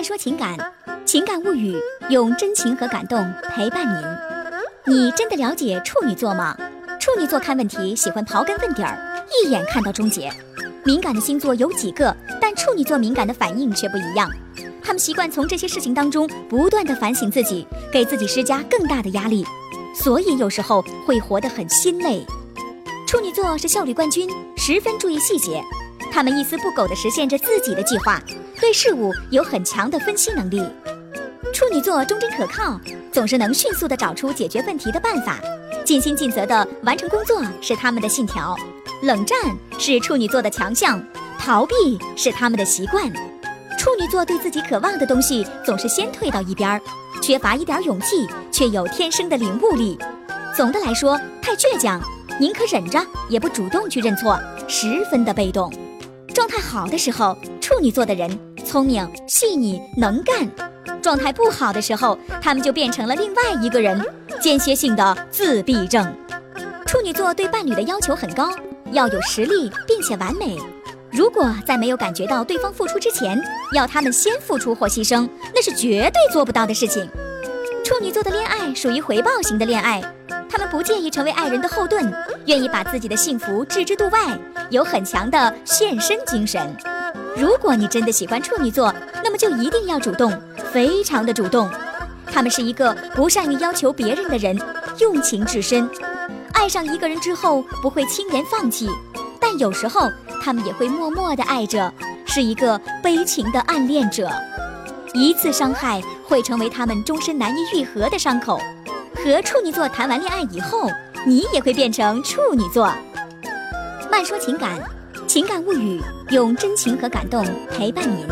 慢说情感，情感物语，用真情和感动陪伴您。你真的了解处女座吗？处女座看问题喜欢刨根问底儿，一眼看到终结。敏感的星座有几个，但处女座敏感的反应却不一样。他们习惯从这些事情当中不断的反省自己，给自己施加更大的压力，所以有时候会活得很心累。处女座是效率冠军，十分注意细节，他们一丝不苟地实现着自己的计划。对事物有很强的分析能力，处女座忠贞可靠，总是能迅速地找出解决问题的办法，尽心尽责地完成工作是他们的信条。冷战是处女座的强项，逃避是他们的习惯。处女座对自己渴望的东西总是先退到一边儿，缺乏一点勇气，却有天生的领悟力。总的来说，太倔强，宁可忍着也不主动去认错，十分的被动。状态好的时候，处女座的人。聪明、细腻、能干，状态不好的时候，他们就变成了另外一个人，间歇性的自闭症。处女座对伴侣的要求很高，要有实力并且完美。如果在没有感觉到对方付出之前，要他们先付出或牺牲，那是绝对做不到的事情。处女座的恋爱属于回报型的恋爱，不介意成为爱人的后盾，愿意把自己的幸福置之度外，有很强的献身精神。如果你真的喜欢处女座，那么就一定要主动，非常的主动。他们是一个不善于要求别人的人，用情至深。爱上一个人之后不会轻言放弃，但有时候他们也会默默的爱着，是一个悲情的暗恋者。一次伤害会成为他们终身难以愈合的伤口。和处女座谈完恋爱以后你也会变成处女座。慢说情感情感物语用真情和感动陪伴您。